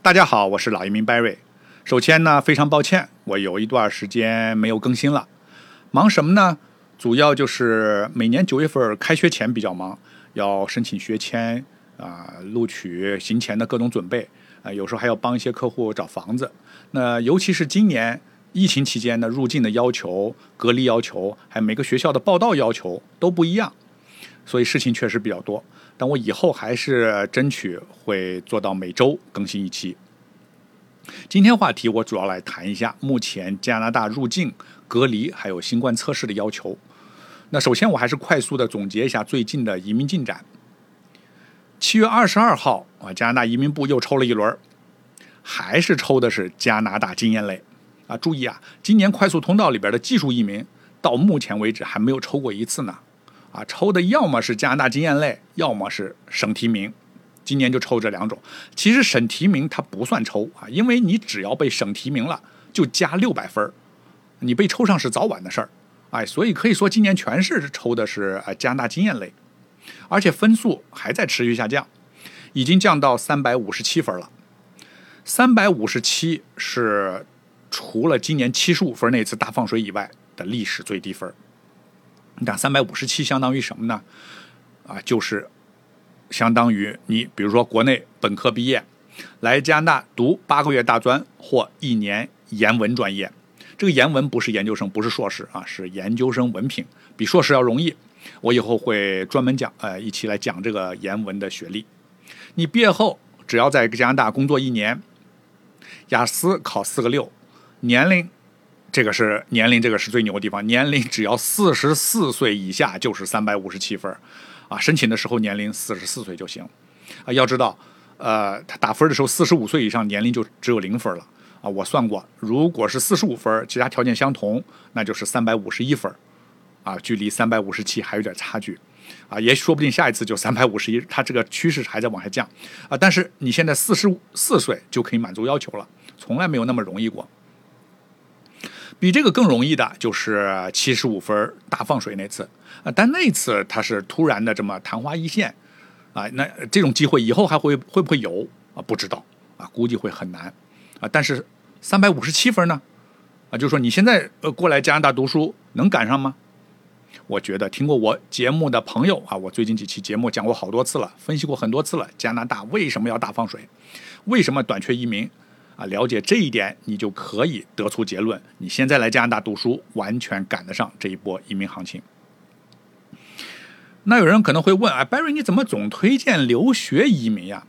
大家好，我是老移民 Barry。首先呢，非常抱歉，我有一段时间没有更新了，忙什么呢？主要就是每年九月份开学前比较忙，要申请学签啊、录取、行前的各种准备啊、有时候还要帮一些客户找房子。那尤其是今年疫情期间呢，入境的要求、隔离要求，还有每个学校的报到要求都不一样，所以事情确实比较多。但我以后还是争取会做到每周更新一期。今天话题我主要来谈一下目前加拿大入境、隔离还有新冠测试的要求。那首先我还是快速的总结一下最近的移民进展。七月二十二号啊，加拿大移民部又抽了一轮，还是抽的是加拿大经验类啊。注意啊，今年快速通道里边的技术移民到目前为止还没有抽过一次呢。啊，抽的要么是加拿大经验类，要么是省提名。今年就抽这两种。其实省提名它不算抽啊，因为你只要被省提名了，就加六百分你被抽上是早晚的事儿。哎，所以可以说今年全市抽的是呃加拿大经验类，而且分数还在持续下降，已经降到三百五十七分了。三百五十七是除了今年七十五分那次大放水以外的历史最低分。你看三百五十七相当于什么呢？啊，就是相当于你比如说国内本科毕业，来加拿大读八个月大专或一年研文专业。这个研文不是研究生，不是硕士啊，是研究生文凭，比硕士要容易。我以后会专门讲，呃，一起来讲这个研文的学历。你毕业后只要在加拿大工作一年，雅思考四个六，年龄。这个是年龄，这个是最牛的地方。年龄只要四十四岁以下就是三百五十七分，啊，申请的时候年龄四十四岁就行。啊，要知道，呃，他打分的时候四十五岁以上年龄就只有零分了。啊，我算过，如果是四十五分，其他条件相同，那就是三百五十一分，啊，距离三百五十七还有点差距。啊，也说不定下一次就三百五十一，它这个趋势还在往下降。啊，但是你现在四十四岁就可以满足要求了，从来没有那么容易过。比这个更容易的就是七十五分大放水那次啊，但那次他是突然的这么昙花一现啊，那这种机会以后还会会不会有啊？不知道啊，估计会很难啊。但是三百五十七分呢啊，就说你现在呃过来加拿大读书能赶上吗？我觉得听过我节目的朋友啊，我最近几期节目讲过好多次了，分析过很多次了，加拿大为什么要大放水，为什么短缺移民？啊，了解这一点，你就可以得出结论：你现在来加拿大读书，完全赶得上这一波移民行情。那有人可能会问：啊，Barry，你怎么总推荐留学移民呀？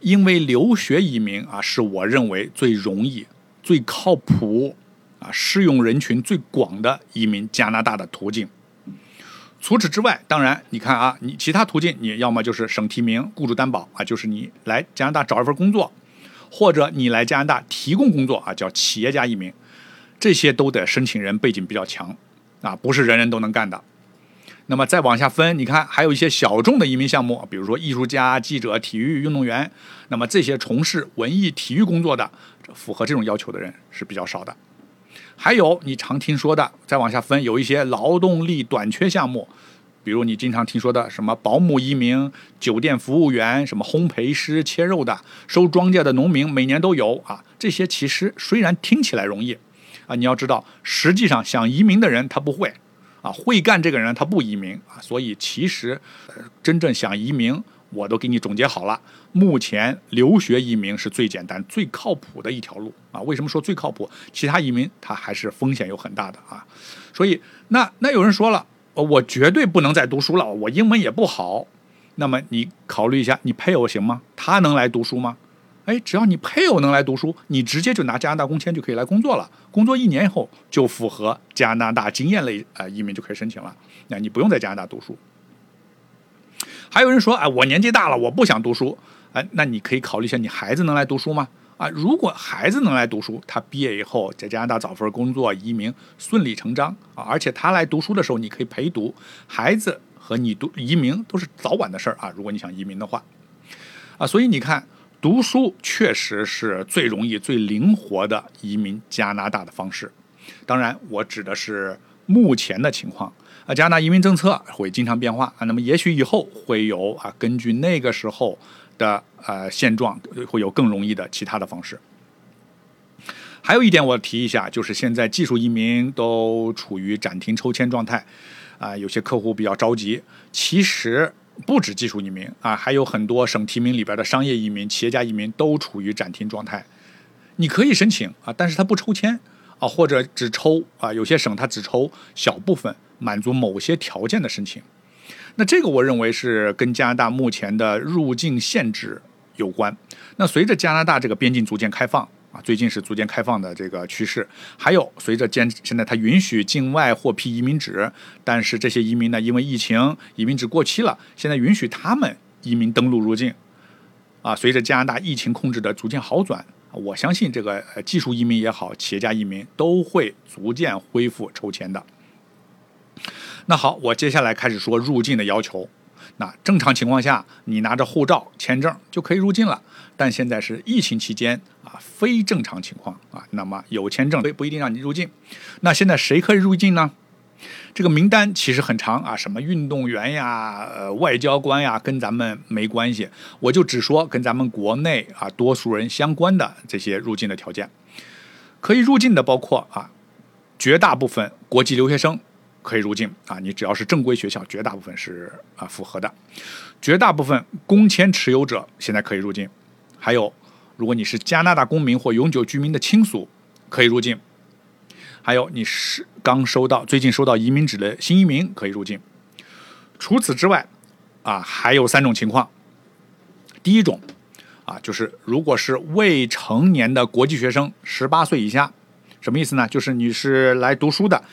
因为留学移民啊，是我认为最容易、最靠谱啊，适用人群最广的移民加拿大的途径。除此之外，当然，你看啊，你其他途径，你要么就是省提名、雇主担保啊，就是你来加拿大找一份工作。或者你来加拿大提供工作啊，叫企业家移民，这些都得申请人背景比较强啊，不是人人都能干的。那么再往下分，你看还有一些小众的移民项目，比如说艺术家、记者、体育运动员，那么这些从事文艺体育工作的，符合这种要求的人是比较少的。还有你常听说的，再往下分，有一些劳动力短缺项目。比如你经常听说的什么保姆移民、酒店服务员、什么烘焙师、切肉的、收庄稼的农民，每年都有啊。这些其实虽然听起来容易，啊，你要知道，实际上想移民的人他不会，啊，会干这个人他不移民啊。所以其实，真正想移民，我都给你总结好了。目前留学移民是最简单、最靠谱的一条路啊。为什么说最靠谱？其他移民他还是风险有很大的啊。所以那那有人说了。我绝对不能再读书了，我英文也不好。那么你考虑一下，你配偶行吗？他能来读书吗？哎，只要你配偶能来读书，你直接就拿加拿大工签就可以来工作了。工作一年以后就符合加拿大经验类啊移民就可以申请了。那你不用在加拿大读书。还有人说，哎，我年纪大了，我不想读书。哎，那你可以考虑一下，你孩子能来读书吗？啊，如果孩子能来读书，他毕业以后在加拿大找份工作，移民顺理成章啊！而且他来读书的时候，你可以陪读，孩子和你读移民都是早晚的事儿啊！如果你想移民的话，啊，所以你看，读书确实是最容易、最灵活的移民加拿大的方式。当然，我指的是目前的情况啊，加拿大移民政策会经常变化啊，那么也许以后会有啊，根据那个时候的呃现状，会有更容易的其他的方式。还有一点我提一下，就是现在技术移民都处于暂停抽签状态，啊，有些客户比较着急。其实不止技术移民啊，还有很多省提名里边的商业移民、企业家移民都处于暂停状态。你可以申请啊，但是他不抽签啊，或者只抽啊，有些省他只抽小部分满足某些条件的申请。那这个我认为是跟加拿大目前的入境限制有关。那随着加拿大这个边境逐渐开放。啊，最近是逐渐开放的这个趋势，还有随着现现在它允许境外获批移民纸，但是这些移民呢，因为疫情移民纸过期了，现在允许他们移民登陆入境。啊，随着加拿大疫情控制的逐渐好转，我相信这个技术移民也好，企业家移民都会逐渐恢复抽签的。那好，我接下来开始说入境的要求。那正常情况下，你拿着护照、签证就可以入境了。但现在是疫情期间啊，非正常情况啊，那么有签证不一定让你入境。那现在谁可以入境呢？这个名单其实很长啊，什么运动员呀、呃外交官呀，跟咱们没关系。我就只说跟咱们国内啊多数人相关的这些入境的条件。可以入境的包括啊，绝大部分国际留学生。可以入境啊！你只要是正规学校，绝大部分是啊符合的。绝大部分工签持有者现在可以入境。还有，如果你是加拿大公民或永久居民的亲属，可以入境。还有，你是刚收到最近收到移民纸的新移民可以入境。除此之外，啊还有三种情况。第一种啊，就是如果是未成年的国际学生，十八岁以下，什么意思呢？就是你是来读书的。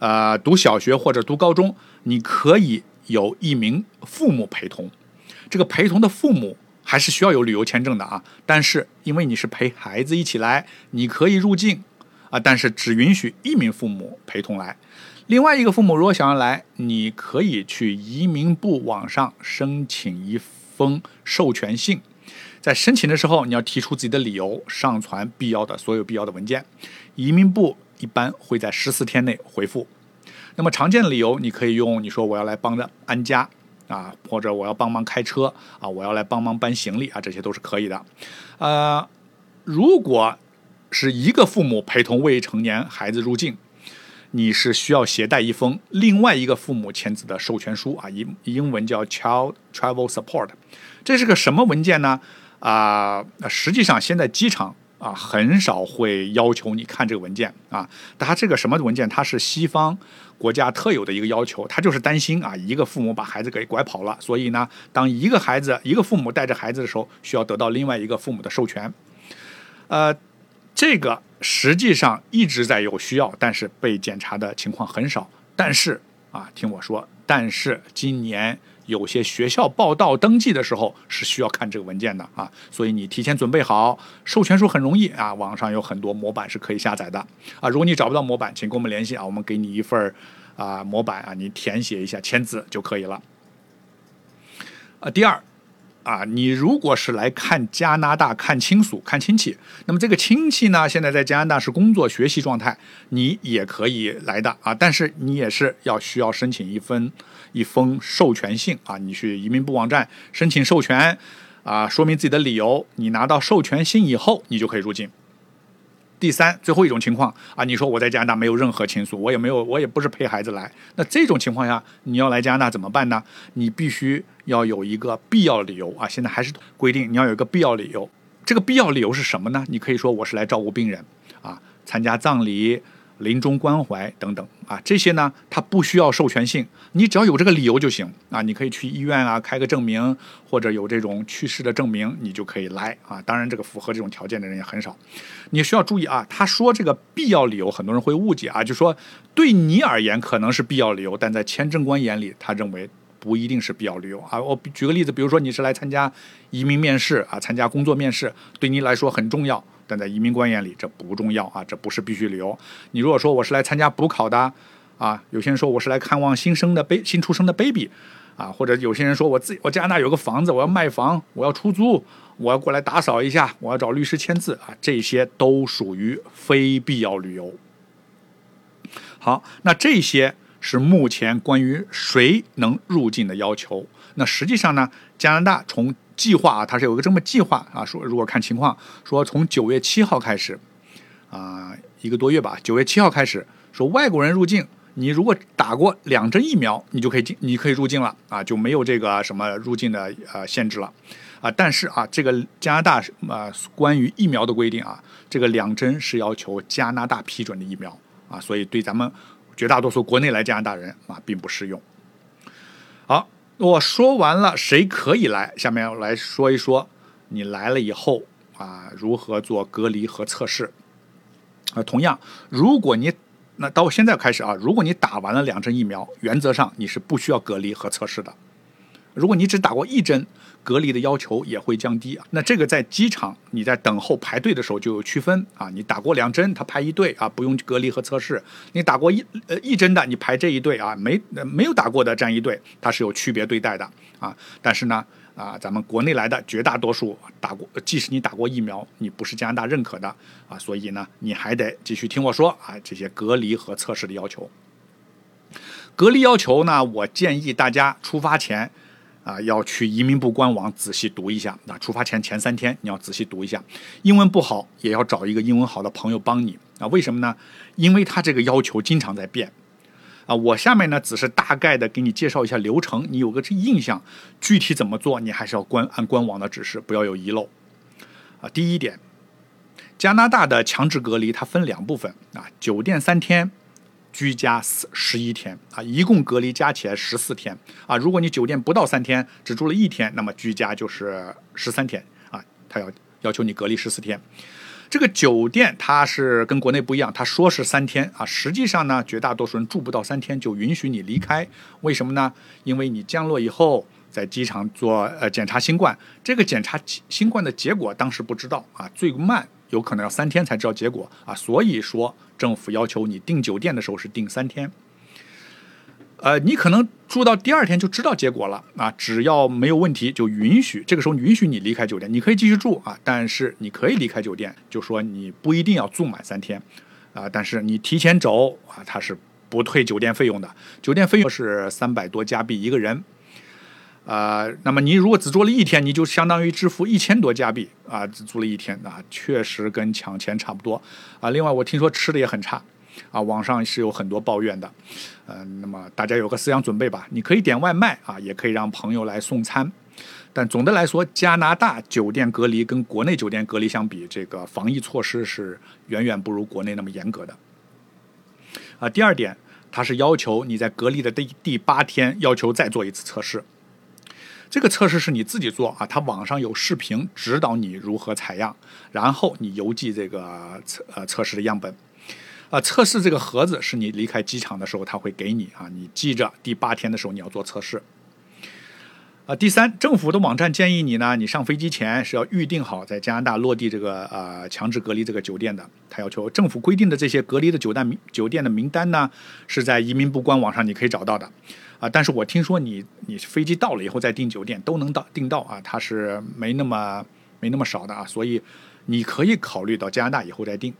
呃，读小学或者读高中，你可以有一名父母陪同，这个陪同的父母还是需要有旅游签证的啊。但是因为你是陪孩子一起来，你可以入境啊，但是只允许一名父母陪同来。另外一个父母如果想要来，你可以去移民部网上申请一封授权信，在申请的时候你要提出自己的理由，上传必要的所有必要的文件，移民部。一般会在十四天内回复。那么常见的理由，你可以用你说我要来帮着安家啊，或者我要帮忙开车啊，我要来帮忙搬行李啊，这些都是可以的。呃，如果是一个父母陪同未成年孩子入境，你是需要携带一封另外一个父母签字的授权书啊，英英文叫 Child Travel Support。这是个什么文件呢？啊，实际上现在机场。啊，很少会要求你看这个文件啊。它这个什么文件？它是西方国家特有的一个要求。他就是担心啊，一个父母把孩子给拐跑了，所以呢，当一个孩子一个父母带着孩子的时候，需要得到另外一个父母的授权。呃，这个实际上一直在有需要，但是被检查的情况很少。但是啊，听我说，但是今年。有些学校报到登记的时候是需要看这个文件的啊，所以你提前准备好授权书很容易啊，网上有很多模板是可以下载的啊。如果你找不到模板，请跟我们联系啊，我们给你一份啊模板啊，你填写一下签字就可以了。啊，第二。啊，你如果是来看加拿大看亲属看亲戚，那么这个亲戚呢，现在在加拿大是工作学习状态，你也可以来的啊，但是你也是要需要申请一份一封授权信啊，你去移民部网站申请授权啊，说明自己的理由，你拿到授权信以后，你就可以入境。第三，最后一种情况啊，你说我在加拿大没有任何亲属，我也没有，我也不是陪孩子来。那这种情况下，你要来加拿大怎么办呢？你必须要有一个必要理由啊。现在还是规定你要有一个必要理由。这个必要理由是什么呢？你可以说我是来照顾病人啊，参加葬礼。临终关怀等等啊，这些呢，它不需要授权信，你只要有这个理由就行啊。你可以去医院啊开个证明，或者有这种去世的证明，你就可以来啊。当然，这个符合这种条件的人也很少。你需要注意啊，他说这个必要理由，很多人会误解啊，就说对你而言可能是必要理由，但在签证官眼里，他认为不一定是必要理由啊。我举个例子，比如说你是来参加移民面试啊，参加工作面试，对你来说很重要。但在移民官眼里，这不重要啊，这不是必须理由。你如果说我是来参加补考的，啊，有些人说我是来看望新生的 b 新出生的 baby，啊，或者有些人说我自己我加拿大有个房子，我要卖房，我要出租，我要过来打扫一下，我要找律师签字啊，这些都属于非必要旅游。好，那这些是目前关于谁能入境的要求。那实际上呢，加拿大从计划啊，它是有个这么计划啊，说如果看情况，说从九月七号开始，啊一个多月吧，九月七号开始，说外国人入境，你如果打过两针疫苗，你就可以进，你可以入境了啊，就没有这个什么入境的呃限制了啊。但是啊，这个加拿大啊关于疫苗的规定啊，这个两针是要求加拿大批准的疫苗啊，所以对咱们绝大多数国内来加拿大人啊并不适用。好。我说完了，谁可以来？下面来说一说，你来了以后啊，如何做隔离和测试？啊，同样，如果你那到现在开始啊，如果你打完了两针疫苗，原则上你是不需要隔离和测试的。如果你只打过一针，隔离的要求也会降低啊。那这个在机场你在等候排队的时候就有区分啊。你打过两针，他排一队啊，不用隔离和测试；你打过一呃一针的，你排这一队啊，没没有打过的站一队，它是有区别对待的啊。但是呢啊，咱们国内来的绝大多数打过，即使你打过疫苗，你不是加拿大认可的啊，所以呢你还得继续听我说啊，这些隔离和测试的要求。隔离要求呢，我建议大家出发前。啊，要去移民部官网仔细读一下。那出发前前三天你要仔细读一下，英文不好也要找一个英文好的朋友帮你。啊，为什么呢？因为他这个要求经常在变。啊，我下面呢只是大概的给你介绍一下流程，你有个这印象，具体怎么做你还是要关按官网的指示，不要有遗漏。啊，第一点，加拿大的强制隔离它分两部分啊，酒店三天。居家十十一天啊，一共隔离加起来十四天啊。如果你酒店不到三天，只住了一天，那么居家就是十三天啊。他要要求你隔离十四天。这个酒店它是跟国内不一样，他说是三天啊，实际上呢，绝大多数人住不到三天就允许你离开。为什么呢？因为你降落以后在机场做呃检查新冠，这个检查新冠的结果当时不知道啊，最慢。有可能要三天才知道结果啊，所以说政府要求你订酒店的时候是订三天。呃，你可能住到第二天就知道结果了啊，只要没有问题就允许，这个时候允许你离开酒店，你可以继续住啊，但是你可以离开酒店，就说你不一定要住满三天啊，但是你提前走啊，他是不退酒店费用的，酒店费用是三百多加币一个人。啊，那么你如果只住了一天，你就相当于支付一千多加币啊，只住了一天啊，确实跟抢钱差不多啊。另外，我听说吃的也很差啊，网上是有很多抱怨的。嗯，那么大家有个思想准备吧，你可以点外卖啊，也可以让朋友来送餐。但总的来说，加拿大酒店隔离跟国内酒店隔离相比，这个防疫措施是远远不如国内那么严格的。啊，第二点，它是要求你在隔离的第第八天要求再做一次测试。这个测试是你自己做啊，它网上有视频指导你如何采样，然后你邮寄这个测呃测试的样本，啊，测试这个盒子是你离开机场的时候他会给你啊，你记着第八天的时候你要做测试。啊，第三，政府的网站建议你呢，你上飞机前是要预定好在加拿大落地这个呃强制隔离这个酒店的，他要求政府规定的这些隔离的酒店名酒店的名单呢是在移民部官网上你可以找到的。啊，但是我听说你你飞机到了以后再订酒店都能到订到啊，它是没那么没那么少的啊，所以你可以考虑到加拿大以后再订。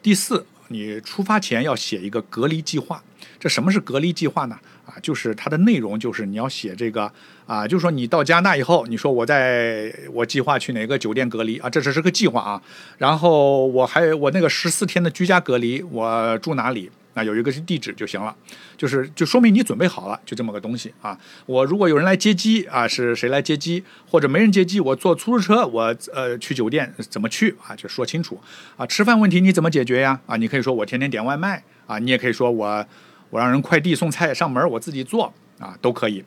第四，你出发前要写一个隔离计划。这什么是隔离计划呢？啊，就是它的内容就是你要写这个啊，就是说你到加拿大以后，你说我在我计划去哪个酒店隔离啊，这只是个计划啊。然后我还我那个十四天的居家隔离，我住哪里？那有一个是地址就行了，就是就说明你准备好了，就这么个东西啊。我如果有人来接机啊，是谁来接机，或者没人接机，我坐出租车，我呃去酒店怎么去啊？就说清楚啊。吃饭问题你怎么解决呀？啊，你可以说我天天点外卖啊，你也可以说我我让人快递送菜上门，我自己做啊，都可以。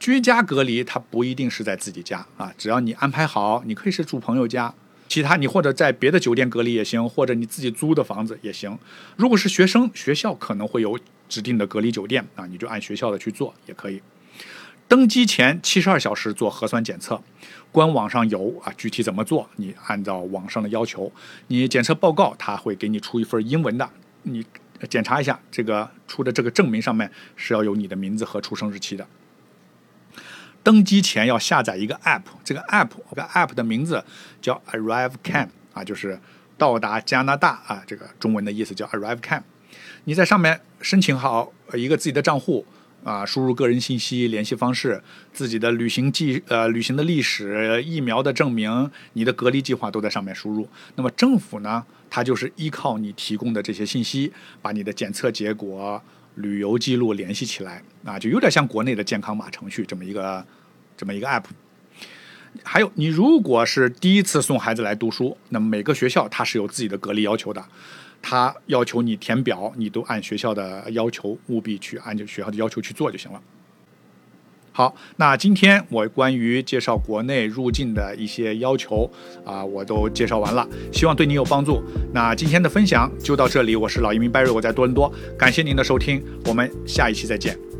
居家隔离它不一定是在自己家啊，只要你安排好，你可以是住朋友家。其他你或者在别的酒店隔离也行，或者你自己租的房子也行。如果是学生，学校可能会有指定的隔离酒店啊，你就按学校的去做也可以。登机前七十二小时做核酸检测，官网上有啊，具体怎么做，你按照网上的要求，你检测报告他会给你出一份英文的，你检查一下这个出的这个证明上面是要有你的名字和出生日期的。登机前要下载一个 app，这个 app 这个 app 的名字叫 Arrive Cam 啊，就是到达加拿大啊，这个中文的意思叫 Arrive Cam。你在上面申请好一个自己的账户，啊，输入个人信息、联系方式、自己的旅行记呃旅行的历史、疫苗的证明、你的隔离计划都在上面输入。那么政府呢，它就是依靠你提供的这些信息，把你的检测结果、旅游记录联系起来啊，就有点像国内的健康码程序这么一个这么一个 app。还有，你如果是第一次送孩子来读书，那么每个学校它是有自己的隔离要求的，它要求你填表，你都按学校的要求，务必去按照学校的要求去做就行了。好，那今天我关于介绍国内入境的一些要求啊，我都介绍完了，希望对你有帮助。那今天的分享就到这里，我是老移民 Barry，我在多伦多，感谢您的收听，我们下一期再见。